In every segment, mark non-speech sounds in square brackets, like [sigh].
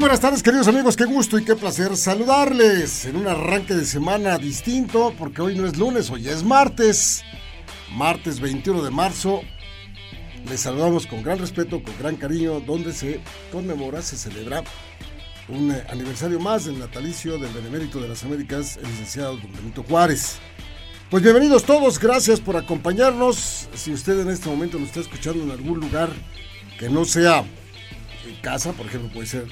Buenas tardes queridos amigos, qué gusto y qué placer saludarles en un arranque de semana distinto porque hoy no es lunes, hoy es martes, martes 21 de marzo. Les saludamos con gran respeto, con gran cariño, donde se conmemora, se celebra un eh, aniversario más del natalicio del Benemérito de las Américas, el licenciado Don Benito Juárez. Pues bienvenidos todos, gracias por acompañarnos. Si usted en este momento nos está escuchando en algún lugar que no sea en casa, por ejemplo, puede ser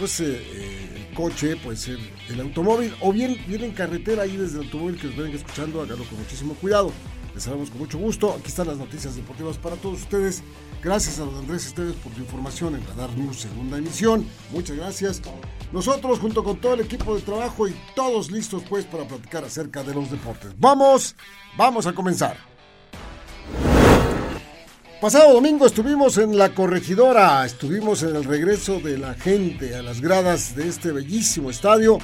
pues eh, eh, el coche, puede ser el automóvil, o bien viene en carretera ahí desde el automóvil que nos vengan escuchando, háganlo con muchísimo cuidado. Les saludamos con mucho gusto. Aquí están las noticias deportivas para todos ustedes. Gracias a don Andrés Esteves por su información en Radar News segunda emisión. Muchas gracias. Nosotros junto con todo el equipo de trabajo y todos listos pues para platicar acerca de los deportes. Vamos, vamos a comenzar. Pasado domingo estuvimos en la corregidora, estuvimos en el regreso de la gente a las gradas de este bellísimo estadio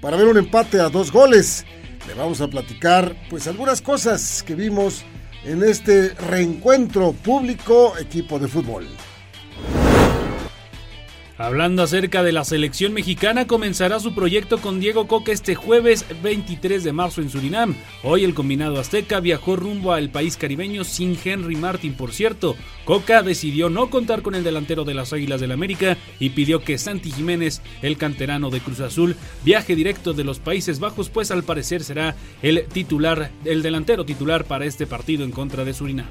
para ver un empate a dos goles. Le vamos a platicar pues algunas cosas que vimos en este reencuentro público equipo de fútbol. Hablando acerca de la selección mexicana, comenzará su proyecto con Diego Coca este jueves 23 de marzo en Surinam. Hoy el combinado azteca viajó rumbo al país caribeño sin Henry Martin, por cierto. Coca decidió no contar con el delantero de las Águilas del América y pidió que Santi Jiménez, el canterano de Cruz Azul, viaje directo de los Países Bajos, pues al parecer será el titular, el delantero titular para este partido en contra de Surinam.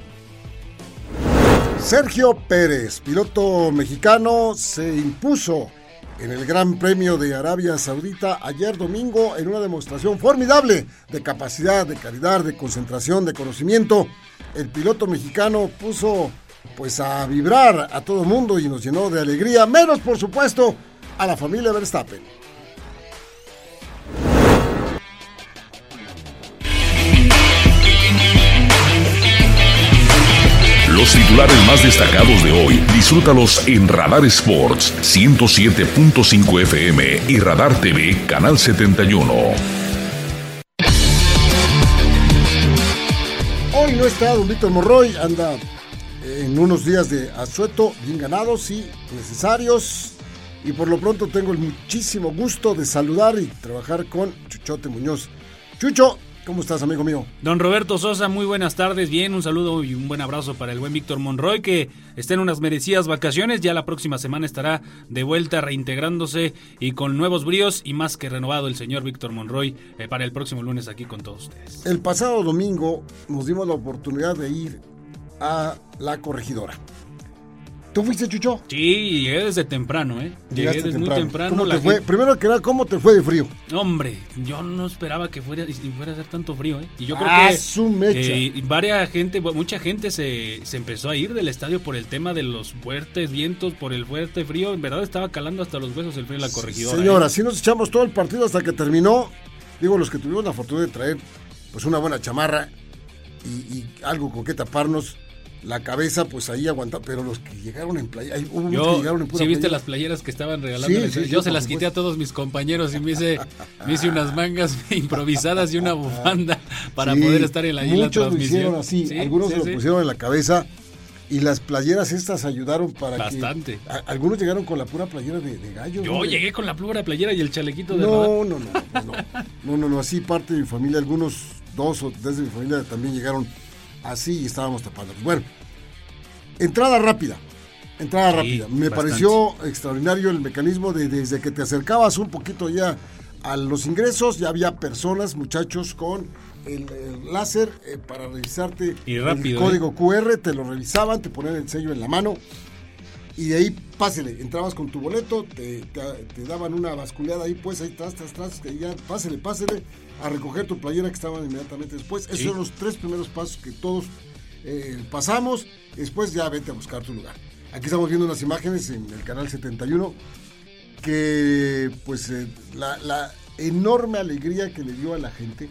Sergio Pérez, piloto mexicano, se impuso en el Gran Premio de Arabia Saudita ayer domingo en una demostración formidable de capacidad, de calidad, de concentración, de conocimiento. El piloto mexicano puso pues a vibrar a todo el mundo y nos llenó de alegría, menos por supuesto a la familia Verstappen. Los titulares más destacados de hoy, disfrútalos en Radar Sports 107.5 FM y Radar TV Canal 71. Hoy no está don Morroy, anda en unos días de asueto, bien ganados y necesarios. Y por lo pronto tengo el muchísimo gusto de saludar y trabajar con Chuchote Muñoz. Chucho, ¿Cómo estás, amigo mío? Don Roberto Sosa, muy buenas tardes. Bien, un saludo y un buen abrazo para el buen Víctor Monroy, que está en unas merecidas vacaciones. Ya la próxima semana estará de vuelta reintegrándose y con nuevos bríos y más que renovado el señor Víctor Monroy eh, para el próximo lunes aquí con todos ustedes. El pasado domingo nos dimos la oportunidad de ir a la corregidora. ¿Tú fuiste, Chucho? Sí, llegué desde temprano, ¿eh? Llegué desde muy temprano. ¿Cómo te fue? Primero que nada, ¿cómo te fue de frío? Hombre, yo no esperaba que fuera, fuera a hacer tanto frío, ¿eh? Y yo creo ah, que su mecha. Eh, varias gente, mucha gente se, se empezó a ir del estadio por el tema de los fuertes vientos, por el fuerte frío. En verdad estaba calando hasta los huesos el frío en la corregidora. Señora, ¿eh? así nos echamos todo el partido hasta que terminó. Digo, los que tuvimos la fortuna de traer pues una buena chamarra y, y algo con que taparnos la cabeza, pues ahí aguanta, pero los que llegaron en playa, hay, hubo yo, que llegaron en pura ¿sí viste playa. las playeras que estaban regalando? Sí, sí, yo se las quité a todos mis compañeros y me hice, [laughs] me hice unas mangas [laughs] improvisadas y una bufanda para poder estar en la, en la Muchos lo hicieron así, Sí, algunos se lo pusieron en la cabeza y las playeras estas ayudaron para Bastante. que... a- algunos llegaron con la pura playera de, de gallo. Yo ¿no? llegué con la pluma playera y el chalequito de. No, no, no, no, no, no, no, no, así parte de mi familia, algunos dos o tres de mi familia también llegaron así y estábamos tapando. Bueno, entrada rápida, entrada Sí, rápida. Me bastante. pareció extraordinario el mecanismo de desde que te acercabas un poquito ya a los ingresos, ya había personas, muchachos con el, el láser eh, para revisarte Y rápido, el código QR, te lo revisaban, te ponían el sello en la mano y de ahí pásele, entrabas con tu boleto, te, te- te daban una basculeada ahí, pues ahí tras, tras, tras, que ya pásele, pásele a recoger tu playera que estaban inmediatamente después. Esos Sí. son los tres primeros pasos que todos eh, pasamos, después ya vete a buscar tu lugar. Aquí estamos viendo unas imágenes en el canal 71 que pues eh, la, la enorme alegría que le dio a la gente,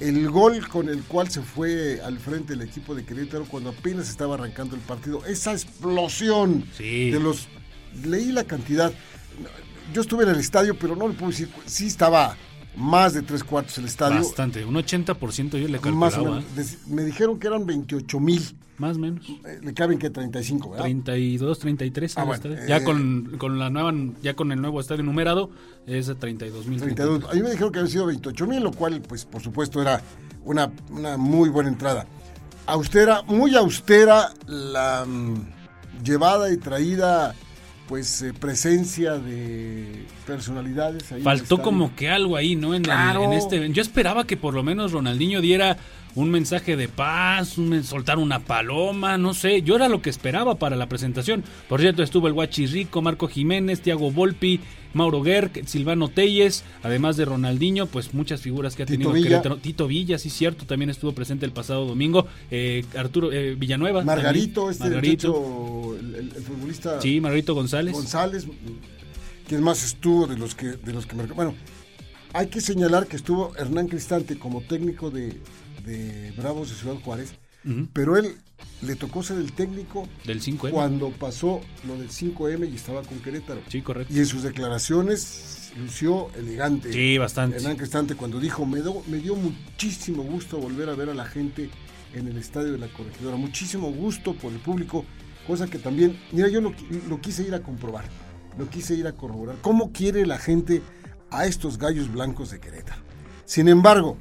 el gol con el cual se fue al frente el equipo de Querétaro cuando apenas estaba arrancando el partido, esa explosión Sí. de los... Leí la cantidad, yo estuve en el estadio, pero no le puedo decir, sí estaba más de tres cuartos el estadio. Bastante, un 80% yo le Más o calculaba. menos. Me dijeron que eran 28 mil. Más o menos. Le caben que 35, ¿verdad? 32, 33 Ah, bueno, estadio. eh, ya con, con la nueva ya con el nuevo estadio numerado es de 32 mil 32. A mí me dijeron que habían sido 28 mil, lo cual, pues, por supuesto, era una, una muy buena entrada. Austera, muy austera la mm, llevada y traída, pues, eh, presencia de personalidades. Ahí Faltó como que algo ahí, ¿no? En, el- Claro. en este yo esperaba que por lo menos Ronaldinho diera un mensaje de paz, un, soltar una paloma, no sé, yo era lo que esperaba para la presentación. Por cierto, estuvo el Guachi Rico, Marco Jiménez, Tiago Volpi, Mauro Gerg, Silvano Telles, además de Ronaldinho, pues muchas figuras que ha Tito tenido Villa. Querétaro. Tito Villa, sí cierto, también estuvo presente el pasado domingo. Eh, Arturo eh, Villanueva. Margarito, también. este Margarito. el, el- el futbolista Sí, Margarito González. González. ¿Quién más estuvo de los que de los que Bueno, hay que señalar que estuvo Hernán Cristante como técnico de, de Bravos de Ciudad Juárez, pero él le tocó ser el técnico Del 5 cuando pasó lo del 5M y estaba con Querétaro. Sí, correcto. Y en sus declaraciones lució elegante. Sí, bastante. Hernán Cristante cuando dijo, me, do- me dio muchísimo gusto volver a ver a la gente en el estadio de la corregidora, muchísimo gusto por el público, cosa que también, mira, yo lo quise ir a comprobar, lo quise ir a corroborar. ¿Cómo quiere la gente a estos gallos blancos de Querétaro? Sin embargo,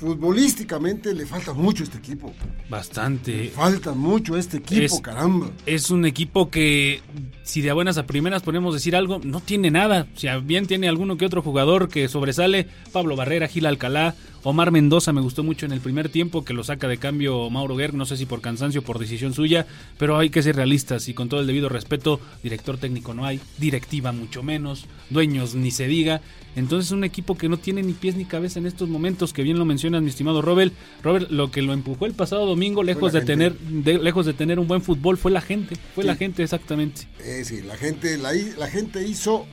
futbolísticamente le falta mucho a este equipo. Bastante. Falta mucho a este equipo, Es- caramba. Es un equipo que, si de buenas a primeras podemos decir algo, no tiene nada. Si bien tiene alguno que otro jugador que sobresale, Pablo Barrera, Gil Alcalá, Omar Mendoza me gustó mucho en el primer tiempo, que lo saca de cambio Mauro Gerg, no sé si por cansancio o por decisión suya, pero hay que ser realistas y con todo el debido respeto, director técnico no hay, directiva mucho menos, dueños ni se diga. Entonces un equipo que no tiene ni pies ni cabeza en estos momentos, que bien lo mencionas mi estimado Robert. Robert, lo que lo empujó el pasado domingo, lejos de gente. tener de- lejos de tener un buen fútbol, fue la gente. Fue Sí. la gente, exactamente. Eh, sí, la gente, la, la gente hizo,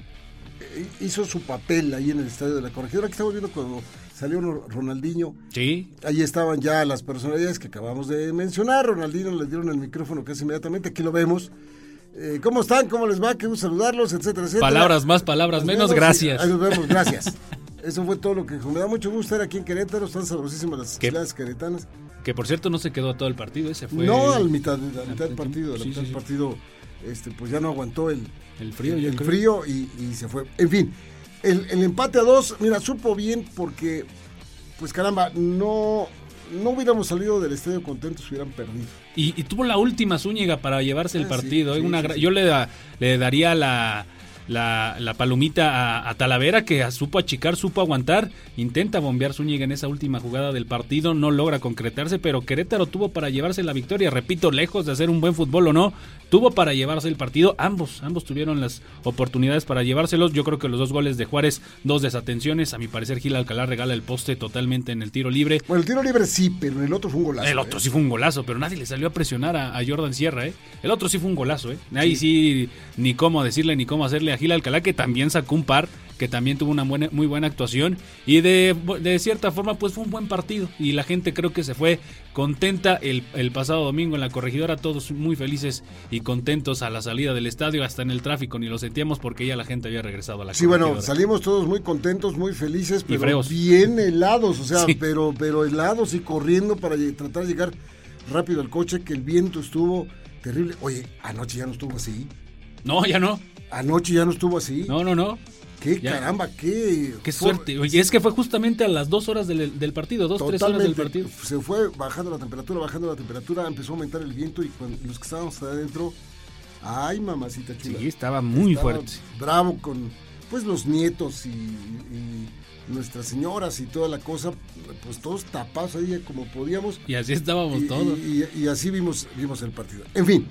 eh, hizo su papel ahí en el estadio de la corregidora. Aquí estamos viendo cuando salió Ro- Ronaldinho. Sí. Ahí estaban ya las personalidades que acabamos de mencionar. Ronaldinho le dieron el micrófono casi inmediatamente. Aquí lo vemos. Eh, ¿Cómo están? ¿Cómo les va? Qué gusto saludarlos, etcétera, etcétera. Palabras más, palabras Nos menos, vemos gracias. Ahí nos vemos, [laughs] gracias. Eso fue todo lo que dijo. Me da mucho gusto estar aquí en Querétaro. Están sabrosísimas las ciudades queretanas. Que por cierto no se quedó a todo el partido, ese fue No, al mitad, a la mitad del partido. A la sí, mitad sí, del partido, este, pues ya no aguantó el, el frío. el, frío y, y se fue. En fin, el, el empate a dos, mira, supo bien porque, pues caramba, no, no hubiéramos salido del estadio contentos si hubieran perdido. Y, y tuvo la última Zúñiga para llevarse el Ah, partido. sí, eh, una sí. Yo le, da- le daría la, la, la palomita a, a Talavera que supo achicar, supo aguantar. Intenta bombear Zúñiga en esa última jugada del partido. No logra concretarse, pero Querétaro tuvo para llevarse la victoria. Repito, lejos de hacer un buen fútbol o no, tuvo para llevarse el partido. Ambos, ambos tuvieron las oportunidades para llevárselos. Yo creo que los dos goles de Juárez, dos desatenciones. A mi parecer, Gil Alcalá regala el poste totalmente en el tiro libre. Bueno, el tiro libre sí, pero el otro fue un golazo. El otro ¿eh? sí fue un golazo, pero nadie le salió a presionar a, a Jordan Sierra, ¿eh? El otro sí fue un golazo, ¿eh? Ahí sí. ni cómo decirle ni cómo hacerle a Gil Alcalá, que también sacó un par, que también tuvo una buena, muy buena actuación. Y de, de cierta forma, pues fue un buen partido. Y la gente creo que se fue contenta el, el pasado domingo en la corregidora, todos muy felices y contentos a la salida del estadio, hasta en el tráfico, ni lo sentíamos porque ya la gente había regresado a la Sí, bueno, corregidora. salimos todos muy contentos, muy felices, pero bien helados, o sea, Sí. pero, pero helados y corriendo para tratar de llegar rápido al coche, que el viento estuvo terrible. Oye, anoche ya no estuvo así. No, ya no. Anoche ya no estuvo así. No, no, no. Qué Ya. caramba, qué. Qué suerte. Oye, es que fue justamente a las dos horas del, del partido, dos, tres horas del partido. Se fue bajando la temperatura, bajando la temperatura, empezó a aumentar el viento y cuando los que estábamos adentro, ay mamacita chula. Sí, estaba muy Estaba fuerte. Bravo con pues los nietos y, y nuestras señoras y toda la cosa, pues todos tapados ahí como podíamos. Y así estábamos Y, todos. y- y- y así vimos, vimos el partido. En fin,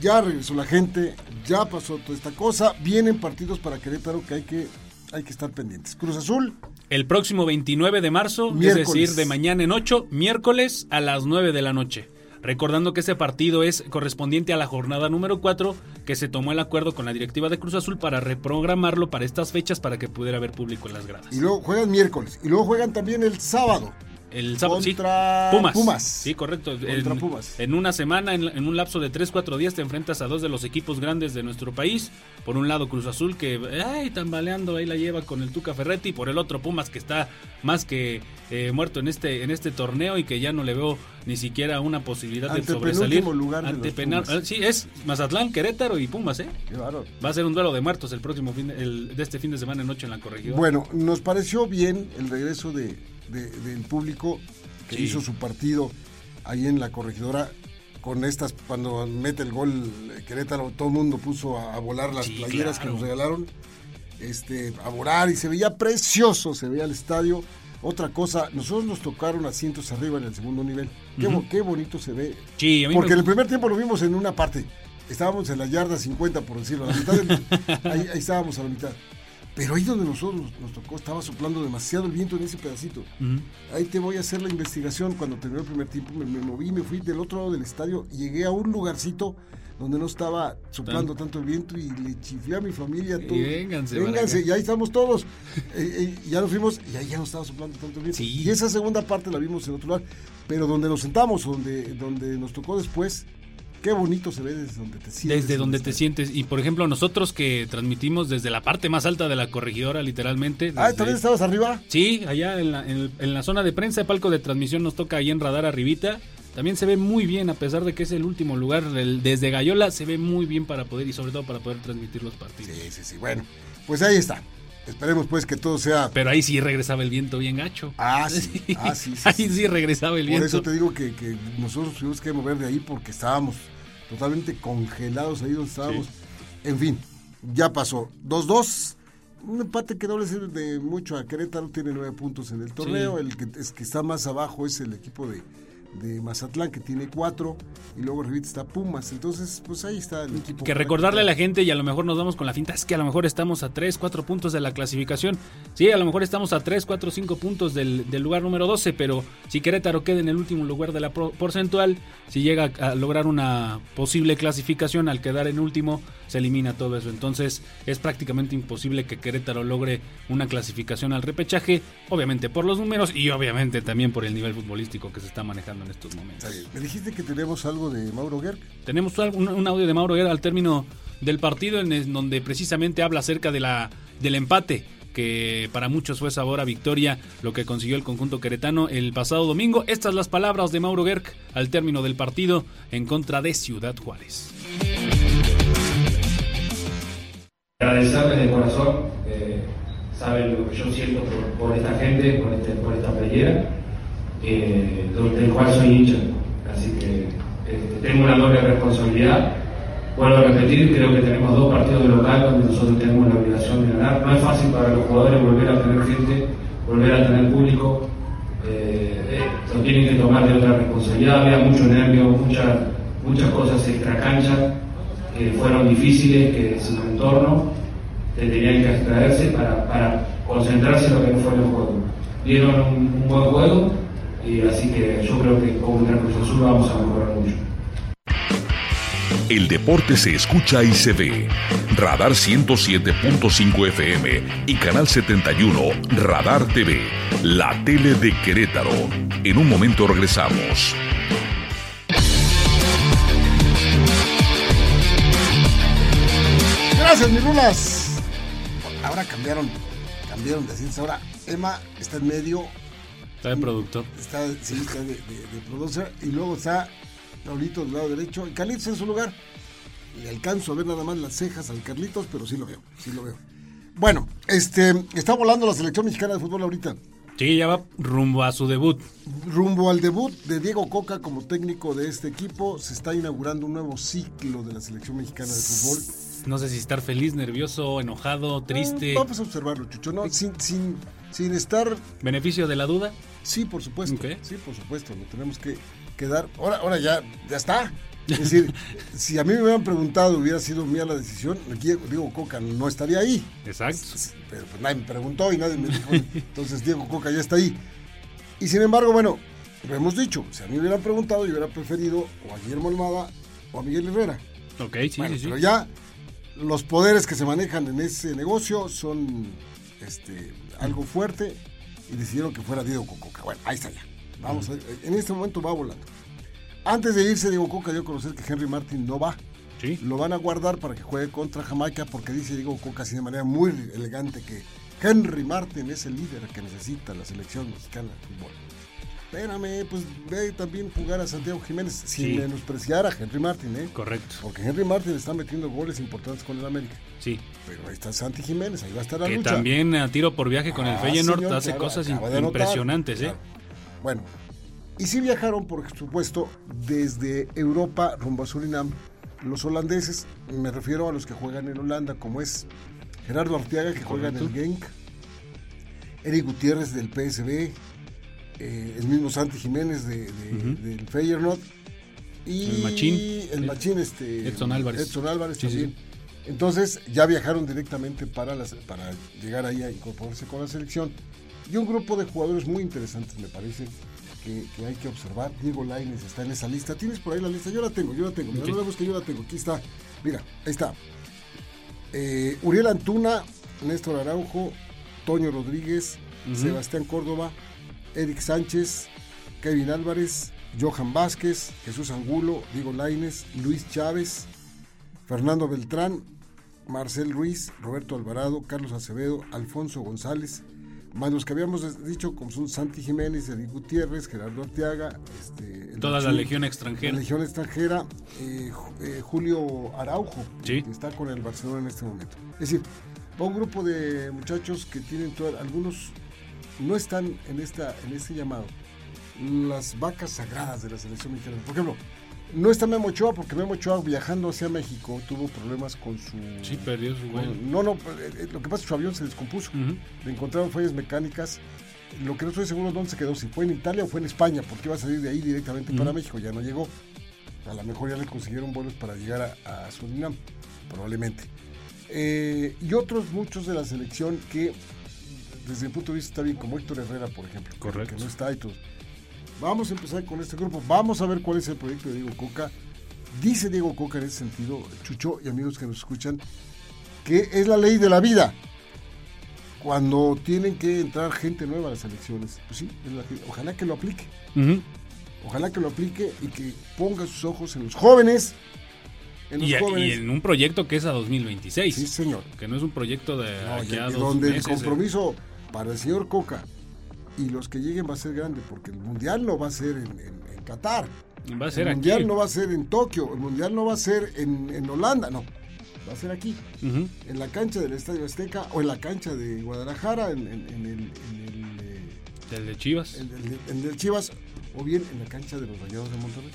ya regresó la gente, ya pasó toda esta cosa. Vienen partidos para Querétaro que hay que, hay que estar pendientes. Cruz Azul, El próximo 29 de marzo, Miércoles. es decir, de mañana en 8, miércoles a las 9 de la noche. Recordando que ese partido es correspondiente a la jornada número 4, que se tomó el acuerdo con la directiva de Cruz Azul para reprogramarlo para estas fechas para que pudiera haber público en las gradas. Y luego juegan miércoles. Y luego juegan también el sábado. El sábado, sí. Contra Pumas. Pumas. Sí, correcto. Contra en, Pumas. en una semana, en, en un lapso de 3-4 días, te enfrentas a dos de los equipos grandes de nuestro país. Por un lado, Cruz Azul, que ay, tambaleando ahí la lleva con el Tuca Ferretti. Y por el otro, Pumas, que está más que eh, muerto en este, en este torneo y que ya no le veo ni siquiera una posibilidad de sobresalir. Lugar de los Antepenal- Pumas. Sí, es Mazatlán, Querétaro y Pumas, ¿eh? Qué. Va a ser un duelo de muertos el próximo fin de, el- de este fin de semana en noche en la corregidora. Bueno, nos pareció bien el regreso de, de- del público que Sí. hizo su partido ahí en la corregidora con estas, cuando mete el gol Querétaro, todo el mundo puso a, a volar las Sí, playeras claro. que nos regalaron, este, a volar y se veía precioso, se veía el estadio. Otra cosa, nosotros nos tocaron asientos arriba en el segundo nivel. Qué, bo- qué bonito se ve. Sí, a mí Porque me- en el primer tiempo lo vimos en una parte. Estábamos en la yarda 50, por decirlo. A la mitad del- [laughs] ahí, ahí estábamos a la mitad. Pero ahí donde nosotros nos, tocó, estaba soplando demasiado el viento en ese pedacito. Ahí te voy a hacer la investigación. Cuando terminó el primer tiempo, me, me moví, me fui del otro lado del estadio llegué a un lugarcito donde no estaba soplando tanto el viento y le chiflé a mi familia. todo. vénganse vénganse, y ahí estamos todos. [laughs] Eh, eh, ya nos fuimos y ahí ya no estaba soplando tanto el viento. Sí. Y esa segunda parte la vimos en otro lugar. Pero donde nos sentamos, donde, donde nos tocó después, qué bonito se ve desde donde te sientes. Desde donde te sientes. Y por ejemplo, nosotros que transmitimos desde la parte más alta de la corregidora, literalmente. Ah, ¿también estabas arriba? Sí, allá en la, en el- en la zona de prensa de palco de transmisión nos toca ahí en radar arribita. También se ve muy bien, a pesar de que es el último lugar. el- desde Gallola se ve muy bien para poder, y sobre todo para poder transmitir los partidos. Sí, sí, sí. Bueno, pues ahí está. Esperemos pues que todo sea... Pero ahí sí regresaba el viento bien gacho. Ah, sí. [laughs] Ah, sí, sí, ahí sí. regresaba el Por viento. eso te digo que, que nosotros tuvimos que mover de ahí porque estábamos totalmente congelados ahí donde estábamos. En fin, ya pasó. 2-2. Un empate que no le sirve de mucho a Querétaro. Tiene nueve puntos en el torneo. El que, es que está más abajo es el equipo de, de Mazatlán que tiene cuatro. Y luego arribita está Pumas. Entonces, pues ahí está el equipo. Que recordarle a la gente, y a lo mejor nos vamos con la finta, es que a lo mejor estamos a 3, 4 puntos de la clasificación. Sí, a lo mejor estamos a 3, 4, 5 puntos del, del lugar número 12, pero si Querétaro queda en el último lugar de la pro- porcentual, si llega a lograr una posible clasificación al quedar en último, se elimina todo eso. Entonces es prácticamente imposible que Querétaro logre una clasificación al repechaje, obviamente por los números y obviamente también por el nivel futbolístico que se está manejando en estos momentos. Me dijiste que tenemos algo de Mauro Gerg. Tenemos un, un audio de Mauro Guerra al término del partido en el- donde precisamente habla acerca de la, del empate que para muchos fue sabor a victoria lo que consiguió el conjunto queretano el pasado domingo. Estas las palabras de Mauro Gerg al término del partido en contra de Ciudad Juárez. Agradecerles de corazón, eh, saben lo que yo siento por, esta gente, por, este, por esta playera, eh, del cual soy hincha. Así que eh, tengo una doble responsabilidad. Vuelvo a repetir, creo que tenemos dos partidos de local donde nosotros tenemos la obligación de ganar. No es fácil para los jugadores volver a tener gente, volver a tener público. Eh, eh, lo tienen que tomar de otra responsabilidad. Había mucho nervio, muchas muchas cosas extra cancha que fueron difíciles, que sin entorno te tenían que extraerse para, para concentrarse en lo que no fue el juego. Dieron un, buen juego y así que yo creo que como una Cruz Azul vamos a mejorar mucho. El deporte se escucha y se ve. Radar 107.5 FM y Canal 71 Radar TV, la tele de Querétaro. En un momento regresamos. Gracias, mis rulas. Ahora cambiaron, cambiaron de asientos. Ahora Emma está en medio, Está de productor. está, sí, está de, de, de producer, y luego está Raulito del lado derecho, y Carlitos en su lugar. Le alcanzo a ver nada más las cejas al Carlitos, pero sí lo veo, sí lo veo. Bueno, este, está volando la selección mexicana de fútbol ahorita. Sí, ya va rumbo a su debut. Rumbo al debut de Diego Coca como técnico de este equipo, se está inaugurando un nuevo ciclo de la selección mexicana de fútbol. No sé si estar feliz, nervioso, enojado, triste. Vamos a observarlo, Chucho, ¿no? Sin, sin, sin estar Beneficio de la duda. Sí, por supuesto. Sí, por supuesto. Lo tenemos que, que dar. Ahora, ahora ya, ya está. Es decir, [laughs] si a mí me hubieran preguntado, hubiera sido mía la decisión, Diego Coca no estaría ahí. Exacto. Pero pues nadie me preguntó y nadie me dijo, [laughs] entonces Diego Coca ya está ahí. Y sin embargo, bueno, lo hemos dicho, si a mí me hubieran preguntado, yo hubiera preferido o a Guillermo Almada o a Miguel Herrera. Ok, sí, sí, sí. Pero ya los poderes que se manejan en ese negocio son este, algo fuerte y decidieron que fuera Diego Coca. Bueno, ahí está ya. Vamos, a, en este momento va volando. Antes de irse, Diego Coca dio a conocer que Henry Martin no va. Sí. Lo van a guardar para que juegue contra Jamaica porque dice Diego Coca así de manera muy elegante que Henry Martin es el líder que necesita la selección mexicana de fútbol. Espérame, pues ve también jugar a Santiago Jiménez sin Sí. menospreciar a Henry Martin, ¿eh? Correcto. Porque Henry Martin está metiendo goles importantes con el América. Sí. Pero ahí está Santi Jiménez, ahí va a estar la Que lucha. también a tiro por viaje con el Ah, Feyenoord señor, hace claro, cosas impresionantes, ¿eh? claro. Bueno, y sí viajaron, por supuesto, desde Europa rumbo a Surinam. Los holandeses, me refiero a los que juegan en Holanda, como es Gerardo Arteaga, que juega en el. Genk, Eric Gutiérrez del PSB, eh, el mismo Santi Jiménez de, de- del Feyenoord y El Machín. el Machín, este, Edson Álvarez. Edson Álvarez Sí, sí, también. Entonces ya viajaron directamente para, las, para llegar ahí a incorporarse con la selección. Y un grupo de jugadores muy interesantes, me parece, que, que hay que observar. Diego Lainez está en esa lista. ¿Tienes por ahí la lista? Yo la tengo, yo la tengo. Mira, Ok. no la busques, yo la tengo. Aquí está. Mira, ahí está. Eh, Uriel Antuna, Néstor Araujo, Toño Rodríguez. Sebastián Córdoba, Eric Sánchez, Kevin Álvarez, Johan Vázquez, Jesús Angulo, Diego Lainez, Luis Chávez, Fernando Beltrán, Marcel Ruiz, Roberto Alvarado, Carlos Acevedo, Alfonso González, más los que habíamos dicho, como son Santi Jiménez, Eric Gutiérrez, Gerardo Arteaga, este, Toda la legión la extranjera. Legión extranjera, eh, Ju- eh, Julio Araujo, Sí. que está con el Barcelona en este momento. Es decir, va un grupo de muchachos que tienen toda- algunos no están en esta en este llamado. Las vacas sagradas de la selección mexicana. Por ejemplo, no está Memo Ochoa porque Memo Ochoa viajando hacia México tuvo problemas con su Sí, perdió su vuelo. no, no, eh, eh, lo que pasa es que su avión se descompuso. Le encontraron fallas mecánicas. Lo que no estoy seguro dónde se quedó, si fue en Italia o fue en España, porque iba a salir de ahí directamente para. México, ya no llegó. A lo mejor ya le consiguieron vuelos para llegar a, a Surinam, probablemente. Eh, y otros muchos de la selección que, desde mi punto de vista, está bien, como Héctor Herrera, por ejemplo, Correcto. que no está y todo. Vamos a empezar con este grupo, vamos a ver cuál es el proyecto de Diego Coca. Dice Diego Coca en ese sentido, Chucho y amigos que nos escuchan, que es la ley de la vida. Cuando tienen que entrar gente nueva a las elecciones, pues sí, ojalá que lo aplique. Ojalá que lo aplique y que ponga sus ojos en los jóvenes. Y, en un proyecto que es a 2026. Sí, señor. Que no es un proyecto de No, aquí y- a y dos donde el eh. Compromiso para el señor Coca y los que lleguen va a ser grande, porque el mundial no va a ser en, en- en Qatar. Va a ser el aquí. mundial no va a ser en Tokio, el mundial no va a ser en, en Holanda, no. Va a ser aquí, en la cancha del Estadio Azteca o en la cancha de Guadalajara, en, el, en el, eh, El de Chivas. en el- el Chivas, o bien en la cancha de los Rayados de Monterrey.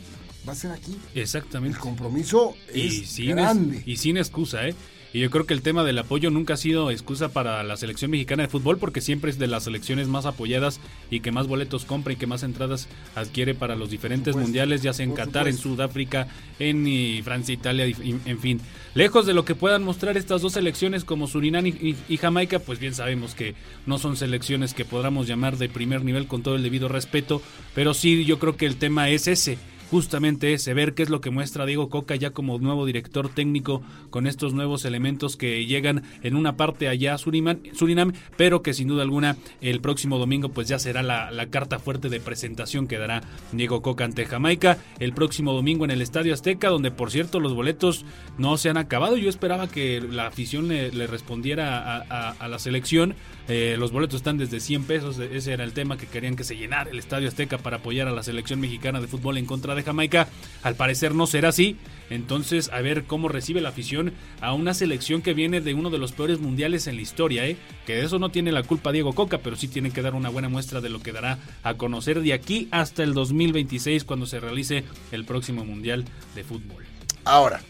Va a ser aquí. El Exactamente. compromiso Y es sin, grande. es- y sin excusa, ¿eh? Y yo creo que el tema del apoyo nunca ha sido excusa para la selección mexicana de fútbol porque siempre es de las selecciones más apoyadas y que más boletos compra y que más entradas adquiere para los diferentes supuesto, mundiales, ya sea en Qatar, en. Sudáfrica, en y, Francia, Italia, en fin. Lejos de lo que puedan mostrar estas dos selecciones como Surinam y, y- y Jamaica, pues bien sabemos que no son selecciones que podamos llamar de primer nivel con todo el debido respeto, pero sí yo creo que el tema es ese justamente ese, ver qué es lo que muestra Diego Coca ya como nuevo director técnico con estos nuevos elementos que llegan en una parte allá a Surinam, Surinam pero que sin duda alguna el próximo domingo pues ya será la, la carta fuerte de presentación que dará Diego Coca ante Jamaica el próximo domingo en el Estadio Azteca, donde por cierto los boletos no se han acabado. Yo esperaba que la afición le, respondiera a, la selección. Eh, los boletos están desde 100 pesos, ese era el tema que querían que se llenara el Estadio Azteca para apoyar a la selección mexicana de fútbol en contra de Jamaica. Al parecer no será así. Entonces, a ver cómo recibe la afición a una selección que viene de uno de los peores mundiales en la historia, ¿eh? Que de eso no tiene la culpa Diego Coca, pero sí tiene que dar una buena muestra de lo que dará a conocer de aquí hasta el 2026 cuando se realice el próximo mundial de fútbol. Ahora,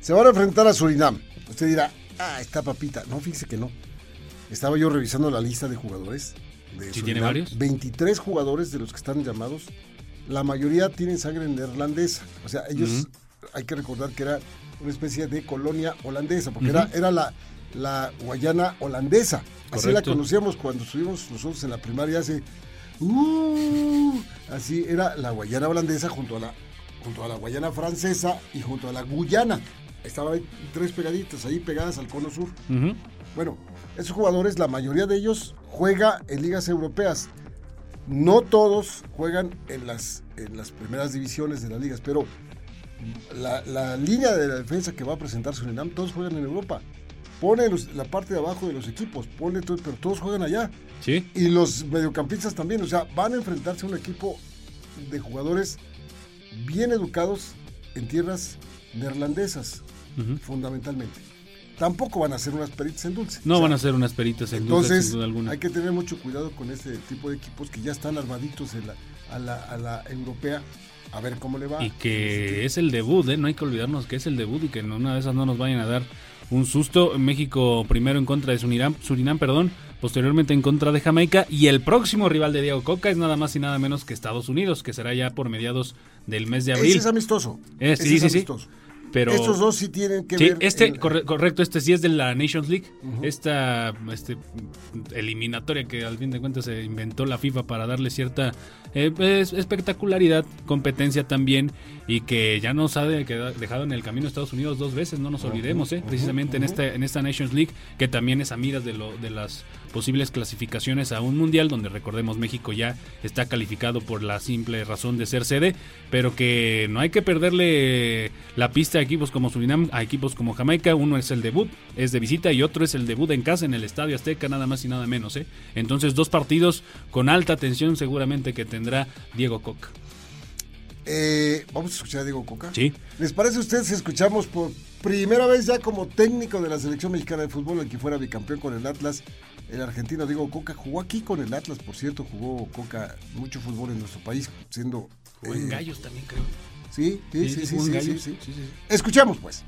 se van a enfrentar a Surinam. Usted dirá, ah, está papita. No, fíjese que no. Estaba yo revisando la lista de jugadores. De ¿Sí tiene varios? 23 jugadores de los que están llamados. La mayoría tienen sangre neerlandesa. O sea, ellos hay que recordar que era una especie de colonia holandesa, porque era, era la, la Guayana holandesa. Así la conocíamos cuando estuvimos nosotros en la primaria hace... Uh, así era la Guayana holandesa junto a la, junto a la Guayana francesa y junto a la Guyana. Estaban tres pegaditas ahí pegadas al cono sur. Bueno, esos jugadores, la mayoría de ellos juega en ligas europeas. No todos juegan en las, en las primeras divisiones de las ligas, pero la, línea de la defensa que va a presentar Surinam, todos juegan en Europa. Pone la parte de abajo de los equipos, pone todo, pero todos juegan allá. Sí. Y los mediocampistas también, o sea, van a enfrentarse a un equipo de jugadores bien educados en tierras neerlandesas, fundamentalmente. Tampoco van a ser unas peritas en dulce. No van a ser unas peritas en dulce, sin duda alguna. Hay que tener mucho cuidado con este tipo de equipos que ya están armaditos a, la, a la europea a ver cómo le va. Y que es el debut, ¿eh? no hay que olvidarnos que es el debut y que en una de esas no nos vayan a dar un susto. México primero en contra de Surinam, Surinam perdón, posteriormente en contra de Jamaica y el próximo rival de Diego Coca es nada más y nada menos que Estados Unidos, que será ya por mediados del mes de abril. Ese es amistoso. Eh, sí, es sí, amistoso. Pero, Estos dos sí tienen que ver. Este, correcto, este sí es de la Nations League. Esta este, eliminatoria que al fin de cuentas se inventó la FIFA para darle cierta eh, espectacularidad, competencia también, y que ya nos ha dejado en el camino Estados Unidos dos veces, no nos olvidemos, eh, precisamente en, esta, en esta Nations League, que también es a miras de, lo, de las posibles clasificaciones a un mundial, donde recordemos México ya está calificado por la simple razón de ser sede, pero que no hay que perderle la pista a equipos como Surinam, a equipos como Jamaica, uno es el debut, es de visita, y otro es el debut en casa en el Estadio Azteca, nada más y nada menos. ¿eh? Entonces dos partidos con alta tensión seguramente que tendrá Diego Coca. Eh, Vamos a escuchar a Diego Coca. Sí. ¿Les parece a ustedes si escuchamos por primera vez ya como técnico de la selección mexicana de fútbol, el que fuera bicampeón con el Atlas, el argentino Diego Coca? Jugó aquí con el Atlas, por cierto, jugó Coca mucho fútbol en nuestro país, siendo... Jugó en eh, Gallos también, creo. Sí, sí, sí, sí, sí, sí, sí, Escuchemos, pues.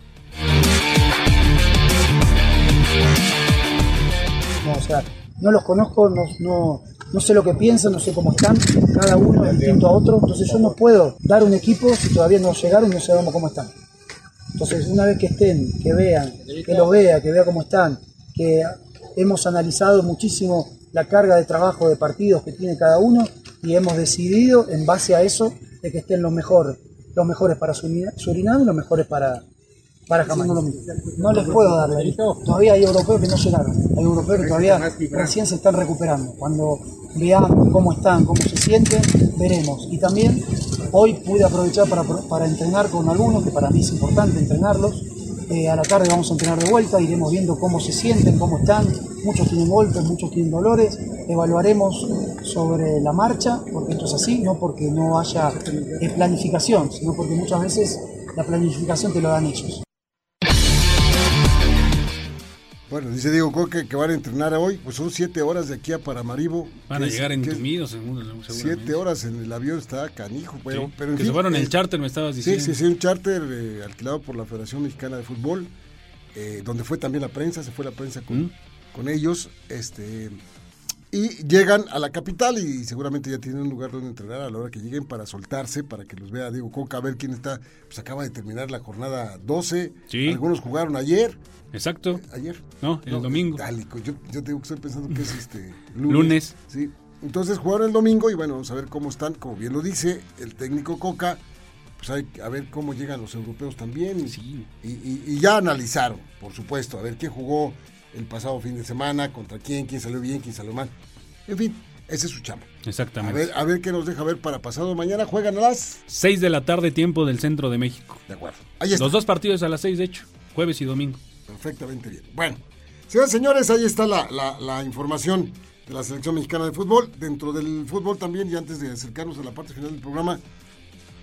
No, o sea, no los conozco, no, no, no sé lo que piensan, no sé cómo están, cada uno es distinto a otro, entonces yo no puedo dar un equipo si todavía no llegaron y no sabemos cómo están. Entonces una vez que estén, que vean, que lo vea, que vea cómo están, que hemos analizado muchísimo la carga de trabajo de partidos que tiene cada uno y hemos decidido en base a eso de que estén los mejores, los mejores para Surinam y los mejores para, para Jamaica. No les puedo dar la Todavía hay europeos que no llegaron. Hay europeos que todavía recién se están recuperando. Cuando veamos cómo están, cómo se sienten, veremos. Y también hoy pude aprovechar para, para entrenar con algunos, que para mí es importante entrenarlos. Eh, a la tarde vamos a entrenar de vuelta, iremos viendo cómo se sienten, cómo están. Muchos tienen golpes, muchos tienen dolores. Evaluaremos sobre la marcha, porque esto es así, no porque no haya eh, planificación, sino porque muchas veces la planificación te lo dan ellos. Bueno, dice Diego Coque que van a entrenar hoy, pues son siete horas de aquí a Paramaribo. Van a llegar entumidos, seguro. Siete horas en el avión está canijo, pero, pero en que se fueron en el charter, me estabas diciendo. Sí, sí, sí, un charter eh, alquilado por la Federación Mexicana de Fútbol, eh, donde fue también la prensa, se fue la prensa con, ¿Mm? con ellos, este y llegan a la capital y seguramente ya tienen un lugar donde entrenar a la hora que lleguen para soltarse, para que los vea Diego Coca, a ver quién está. Pues acaba de terminar la jornada 12. Sí. Algunos jugaron ayer. Exacto. Ayer. No, el domingo. Yo, yo tengo que estoy pensando que es este [laughs] lunes. lunes. Sí. Entonces jugaron el domingo y bueno, vamos a ver cómo están. Como bien lo dice el técnico Coca, pues hay a ver cómo llegan los europeos también. Sí. Y, y ya analizaron, por supuesto, a ver quién jugó el pasado fin de semana, contra quién, quién salió bien, quién salió mal. En fin, ese es su chamba. Exactamente. A ver, a ver qué nos deja ver para pasado mañana. Juegan a las 6 de la tarde, tiempo del centro de México. De acuerdo. Ahí está. Los dos partidos a las 6, de hecho, jueves y domingo. Perfectamente bien. Bueno, señores, señores, ahí está la, la, información de la selección mexicana de fútbol. Dentro del fútbol también, y antes de acercarnos a la parte final del programa,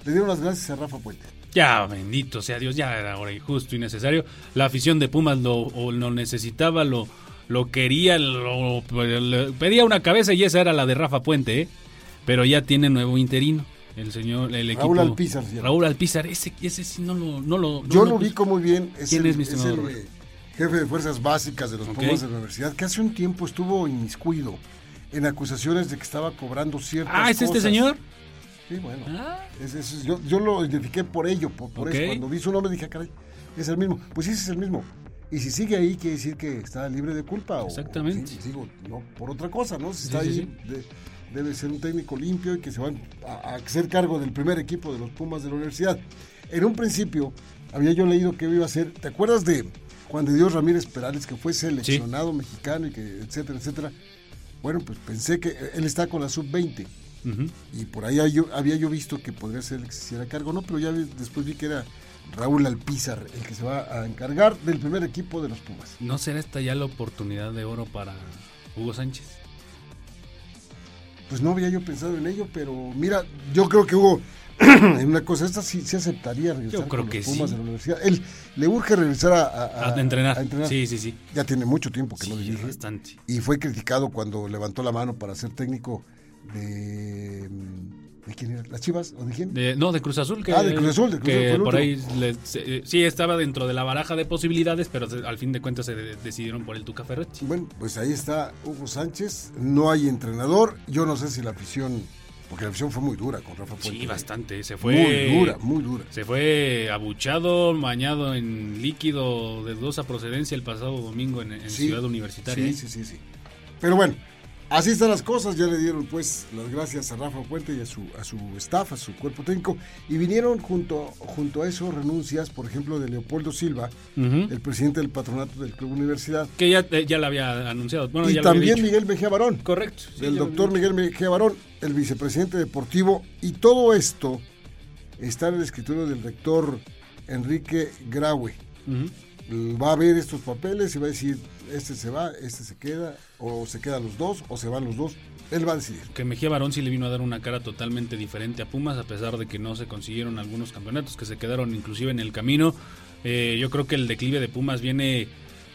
le dieron las gracias a Rafa Puente. Ya, bendito sea Dios, ya era hora y justo y necesario. La afición de Pumas lo, lo necesitaba, lo, lo quería, lo, pedía una cabeza y esa era la de Rafa Puente, ¿eh? pero ya tiene nuevo interino. El señor, el equipo. Raúl Alpizar. Raúl Alpizar, ese, ese sí no lo. No lo Yo lo ubico muy bien. ¿Quién es, mi es jefe de fuerzas básicas de los Pumas de la universidad, que hace un tiempo estuvo inmiscuido en acusaciones de que estaba cobrando ciertas Ah, ¿es este señor? Sí, bueno. Ah. Es- es- yo, yo lo identifiqué por ello, por, eso. Cuando vi su nombre dije, "Ah, caray, es el mismo. Pues sí, ese es el mismo. Y si sigue ahí, quiere decir que está libre de culpa. o- Exactamente. sí, digo, no, por otra cosa, ¿no? Si está sí, ahí, sí. de- debe ser un técnico limpio y que se van a, a hacer cargo del primer equipo de los Pumas de la universidad. En un principio, había yo leído que iba a ser, ¿te acuerdas de Juan de Dios Ramírez Perales, que fue seleccionado mexicano y que, etcétera, etcétera? Bueno, pues pensé que él está con la sub-20 Y por ahí yo- había yo visto que podría ser el que se hiciera cargo, no, pero ya después vi que era Raúl Alpizar el que se va a encargar del primer equipo de los Pumas. ¿No será esta ya la oportunidad de oro para Hugo Sánchez? Pues no había yo pensado en ello, pero mira, yo creo que Hugo, [clears throat] en una cosa esta sí, sí aceptaría regresar Yo creo con que los Pumas sí. de la universidad. Él le urge regresar a, a- A, entrenar. a entrenar. Sí, sí, sí. Ya tiene mucho tiempo que no dirige. bastante. Y fue criticado cuando levantó la mano para ser técnico de... ¿De quién era? ¿Las Chivas? ¿O de quién? De- no, de Cruz Azul. Que, Ah, de Cruz Azul, de Cruz que Azul, por ahí le- se- eh, sí estaba dentro de la baraja de posibilidades, pero se- al fin de cuentas se de- decidieron por el Tuca Ferretti. Bueno, pues ahí está Hugo Sánchez. No hay entrenador. Yo no sé si la afición, porque la afición fue muy dura con Rafa Puente. Sí, bastante. Se fue. Muy dura, muy dura. Se fue abuchado, bañado en líquido de dudosa procedencia el pasado domingo en, en Sí, Ciudad Universitaria. Sí, sí, sí, sí. Pero bueno, así están las cosas. Ya le dieron pues las gracias a Rafa Puente y a su, a su staff, a su cuerpo técnico. Y vinieron junto, junto a eso renuncias, por ejemplo, de Leopoldo Silva, el presidente del patronato del Club Universidad. Que ya, eh, ya lo había anunciado. Bueno, y ya lo había también. Miguel Mejía Barón. Correcto. sí, lo doctor Miguel Mejía Barón, el vicepresidente deportivo, y todo esto está en el escritorio del rector Enrique Graue. Va a ver estos papeles y va a decir, este se va, este se queda, o se quedan los dos, o se van los dos. Él va a decidir. Que Mejía Barón sí le vino a dar una cara totalmente diferente a Pumas, a pesar de que no se consiguieron algunos campeonatos, que se quedaron inclusive en el camino. Eh, yo creo que el declive de Pumas viene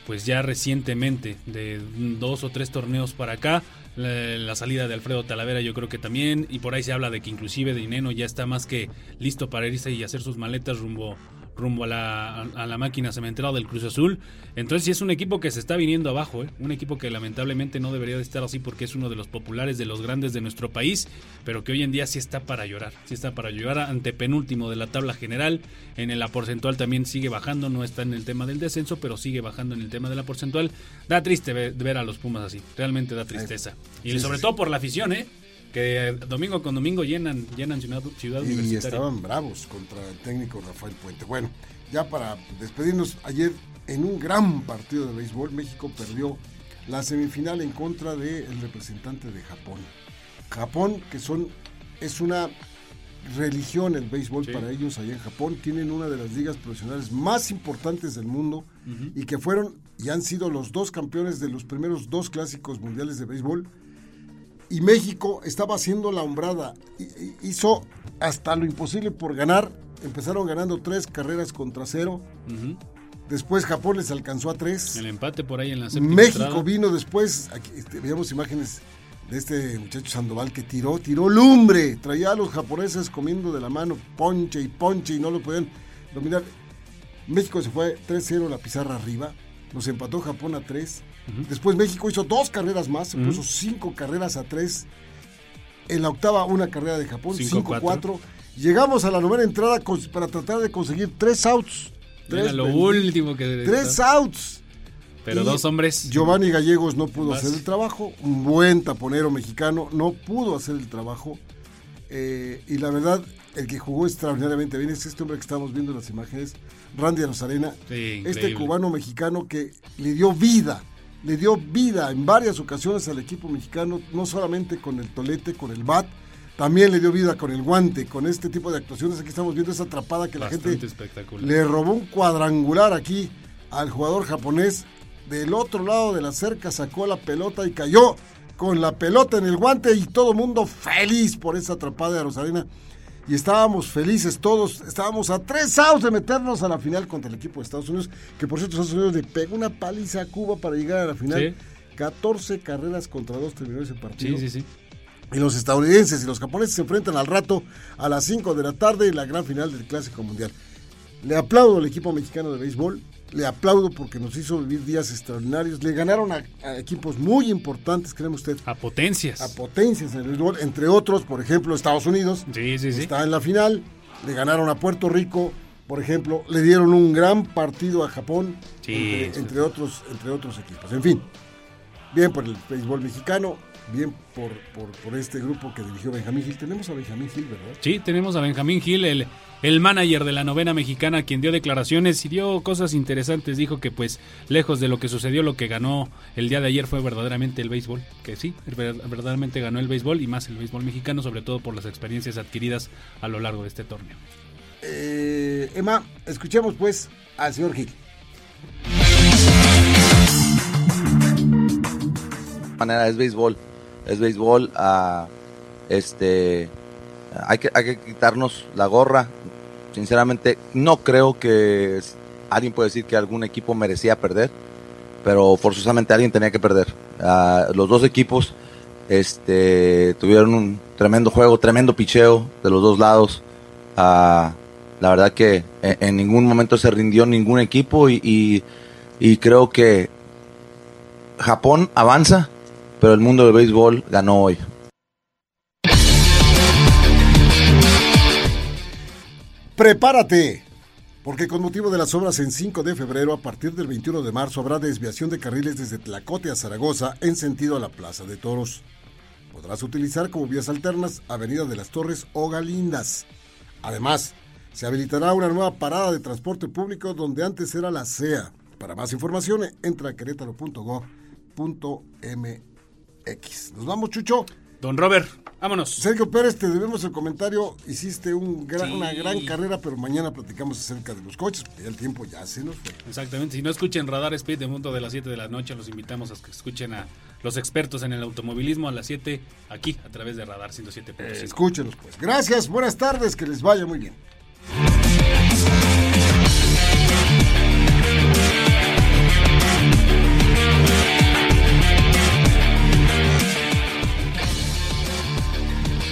pues ya recientemente, de dos o tres torneos para acá. La, la salida de Alfredo Talavera yo creo que también, y por ahí se habla de que inclusive Dineno ya está más que listo para irse y hacer sus maletas rumbo rumbo a la, a la máquina cementera del Cruz Azul. Entonces sí es un equipo que se está viniendo abajo, ¿eh? un equipo que lamentablemente no debería de estar así porque es uno de los populares, de los grandes de nuestro país, pero que hoy en día sí está para llorar, sí está para llorar ante penúltimo de la tabla general, en la porcentual también sigue bajando, no está en el tema del descenso, pero sigue bajando en el tema de la porcentual. Da triste ver, ver a los Pumas así, realmente da tristeza. Y Sí, sobre sí, todo por la afición, ¿eh? Que domingo con domingo llenan, llenan Ciudad, ciudad Y estaban bravos contra el técnico Rafael Puente. Bueno, ya para despedirnos, ayer en un gran partido de béisbol, México perdió la semifinal en contra del representante de Japón. Japón, que son es una religión el béisbol Sí. para ellos allá en Japón, tienen una de las ligas profesionales más importantes del mundo y que fueron y han sido los dos campeones de los primeros dos clásicos mundiales de béisbol y México estaba haciendo la hombrada. Hizo hasta lo imposible por ganar. Empezaron ganando tres carreras contra cero. Después Japón les alcanzó a tres. El empate por ahí en la séptima México entrada. vino después. Aquí, este, veíamos imágenes de este muchacho Sandoval que tiró, tiró lumbre. Traía a los japoneses comiendo de la mano ponche y ponche y no lo podían dominar. México se fue 3-0 la pizarra arriba. Nos empató Japón a 3. Después México hizo dos carreras más. Se puso cinco carreras a 3. En la octava una carrera de Japón, Cinco, 5-4. Llegamos a la novena entrada con- para tratar de conseguir tres outs. Era Tres lo benditos- último que... Tres outs. Pero Y dos hombres... Giovanni Gallegos no pudo hacer el trabajo. Un buen taponero mexicano no pudo hacer el trabajo. Eh, y la verdad, el que jugó extraordinariamente bien es este hombre que estamos viendo en las imágenes, Randy Rosarena. Sí, este cubano mexicano que le dio vida, le dio vida en varias ocasiones al equipo mexicano, no solamente con el tolete, con el bat, también le dio vida con el guante, con este tipo de actuaciones. Aquí estamos viendo esa atrapada que la gente espectacular. le robó un cuadrangular aquí al jugador japonés. Del otro lado de la cerca sacó la pelota y cayó con la pelota en el guante y todo el mundo feliz por esa atrapada de Rosarena. Y estábamos felices todos, estábamos a tres outs de meternos a la final contra el equipo de Estados Unidos, que por cierto Estados Unidos le pegó una paliza a Cuba para llegar a la final. Sí. 14 carreras contra dos terminó ese partido. Sí, sí, sí. Y los estadounidenses y los japoneses se enfrentan al rato a las 5 de la tarde en la gran final del Clásico Mundial. Le aplaudo al equipo mexicano de béisbol. Le aplaudo porque nos hizo vivir días extraordinarios. Le ganaron a, equipos muy importantes, creen usted. A potencias. A potencias en el béisbol, entre otros, por ejemplo, Estados Unidos. Sí, sí, sí. Está en la final. Le ganaron a Puerto Rico, por ejemplo. Le dieron un gran partido a Japón. Sí, entre, otros, entre otros equipos. En fin, bien por el béisbol mexicano bien por, por, este grupo que dirigió Benjamín Gil. Tenemos a Benjamín Gil, ¿verdad? Sí, tenemos a Benjamín Gil, el, el manager de la novena mexicana, quien dio declaraciones y dio cosas interesantes. Dijo que pues lejos de lo que sucedió, lo que ganó el día de ayer fue verdaderamente el béisbol. Que sí, verdaderamente ganó el béisbol y más el béisbol mexicano, sobre todo por las experiencias adquiridas a lo largo de este torneo. Eh, Emma, escuchemos pues al señor Gil. manera es béisbol es béisbol, este, hay que, hay que quitarnos la gorra. Sinceramente, no creo que alguien puede decir que algún equipo merecía perder, pero forzosamente alguien tenía que perder. los dos equipos este, tuvieron un tremendo juego, tremendo picheo de los dos lados. la verdad que en, ningún momento se rindió ningún equipo y, y creo que Japón avanza pero el mundo del béisbol ganó hoy. Prepárate, porque con motivo de las obras en 5 de febrero, a partir del 21 de marzo, habrá desviación de carriles desde Tlacote a Zaragoza en sentido a la Plaza de Toros. Podrás utilizar como vías alternas Avenida de las Torres o Galindas. Además, se habilitará una nueva parada de transporte público donde antes era la CEA. Para más información, entra a querétaro.gov.mx. X. Nos vamos, Chucho. Don Robert, vámonos. Sergio Pérez, te debemos el comentario. Hiciste un una gran carrera, pero mañana platicamos acerca de los coches, el tiempo ya se nos fue. Exactamente. Si no escuchen Radar Speed de Mundo de las 7 de la noche, los invitamos a que escuchen a los expertos en el automovilismo a las 7 aquí a través de Radar 107. Eh, escúchenlos, pues. Gracias, buenas tardes, que les vaya muy bien.